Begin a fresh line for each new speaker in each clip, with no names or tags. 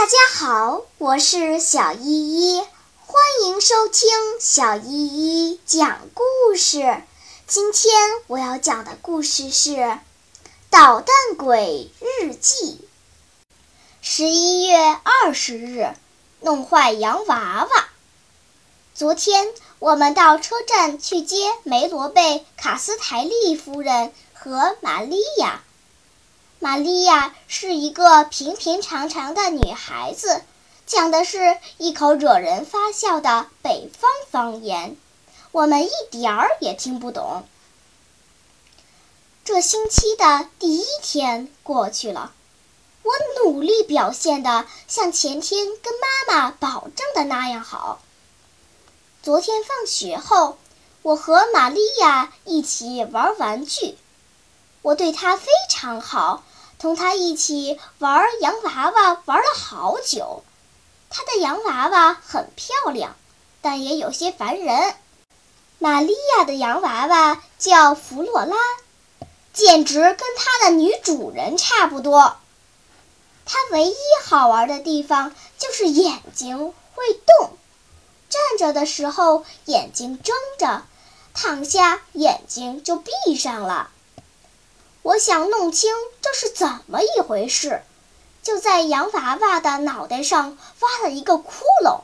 大家好，我是小依依，欢迎收听小依依讲故事。今天我要讲的故事是《捣蛋鬼日记》。十一月二十日，弄坏洋娃娃。昨天我们到车站去接梅罗贝卡斯台利夫人和玛利亚。玛利亚是一个平平常常的女孩子，讲的是一口惹人发笑的北方方言，我们一点儿也听不懂。这星期的第一天过去了，我努力表现的像前天跟妈妈保证的那样好。昨天放学后，我和玛利亚一起玩玩具，我对她非常好。同他一起玩洋娃娃玩了好久，他的洋娃娃很漂亮，但也有些烦人。玛利亚的洋娃娃叫弗洛拉，简直跟她的女主人差不多。她唯一好玩的地方就是眼睛会动，站着的时候眼睛睁着，躺下眼睛就闭上了。我想弄清这是怎么一回事，就在洋娃娃的脑袋上挖了一个窟窿。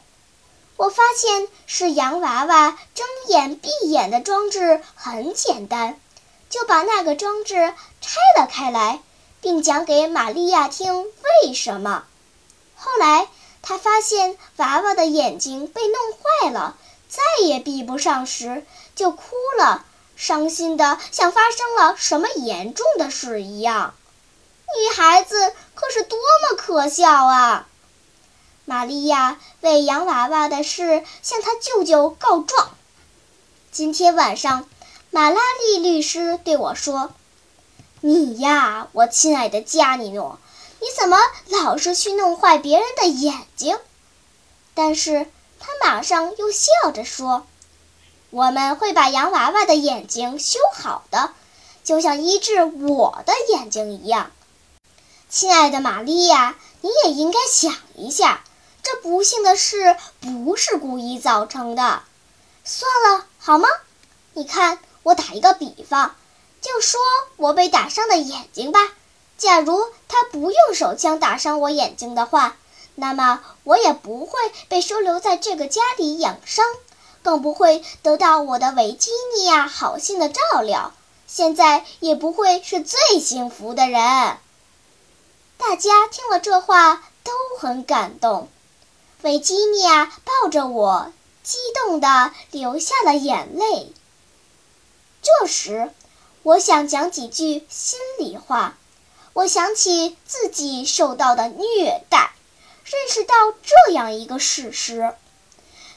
我发现是洋娃娃睁眼闭眼的装置很简单，就把那个装置拆了开来，并讲给玛利亚听为什么。后来他发现娃娃的眼睛被弄坏了，再也闭不上时，就哭了。伤心的像发生了什么严重的事一样，女孩子可是多么可笑啊！玛利亚为洋娃娃的事向她舅舅告状。今天晚上，马拉利律师对我说：“你呀，我亲爱的加尼诺，你怎么老是去弄坏别人的眼睛？”但是他马上又笑着说。我们会把洋娃娃的眼睛修好的，就像医治我的眼睛一样。亲爱的玛利亚，你也应该想一下，这不幸的事不是故意造成的。算了，好吗？你看，我打一个比方，就说我被打伤的眼睛吧。假如他不用手枪打伤我眼睛的话，那么我也不会被收留在这个家里养伤。更不会得到我的维吉尼亚好心的照料，现在也不会是最幸福的人。大家听了这话都很感动，维吉尼亚抱着我，激动地流下了眼泪。这时，我想讲几句心里话。我想起自己受到的虐待，认识到这样一个事实。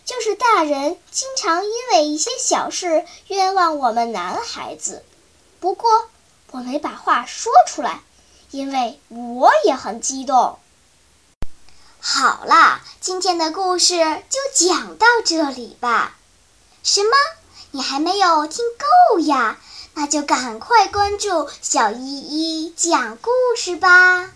就是大人经常因为一些小事冤枉我们男孩子，不过我没把话说出来，因为我也很激动。好啦，今天的故事就讲到这里吧。什么？你还没有听够呀？那就赶快关注小依依讲故事吧。